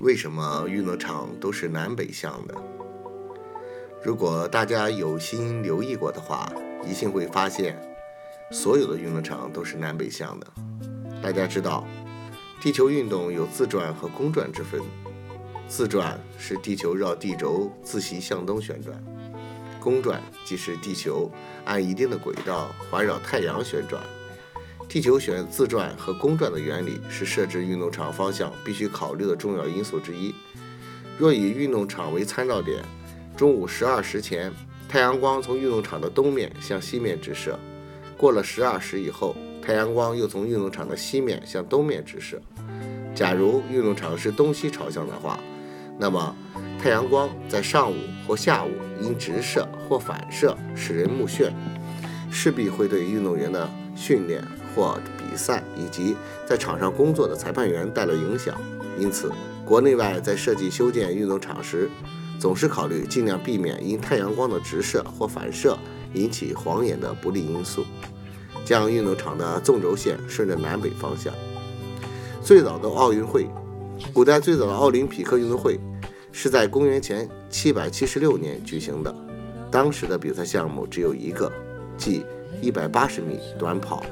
为什么运动场都是南北向的？如果大家有心留意过的话，一定会发现，所有的运动场都是南北向的。大家知道，地球运动有自转和公转之分。自转是地球绕地轴自西向东旋转，公转即是地球按一定的轨道环绕太阳旋转。地球旋自转和公转的原理是设置运动场方向必须考虑的重要因素之一。若以运动场为参照点，中午十二时前，太阳光从运动场的东面向西面直射；过了十二时以后，太阳光又从运动场的西面向东面直射。假如运动场是东西朝向的话，那么太阳光在上午或下午因直射或反射使人目眩，势必会对运动员的训练。或比赛以及在场上工作的裁判员带来影响，因此国内外在设计修建运动场时，总是考虑尽量避免因太阳光的直射或反射引起晃眼的不利因素，将运动场的纵轴线顺着南北方向。最早的奥运会，古代最早的奥林匹克运动会是在公元前776年举行的，当时的比赛项目只有一个，即180米短跑。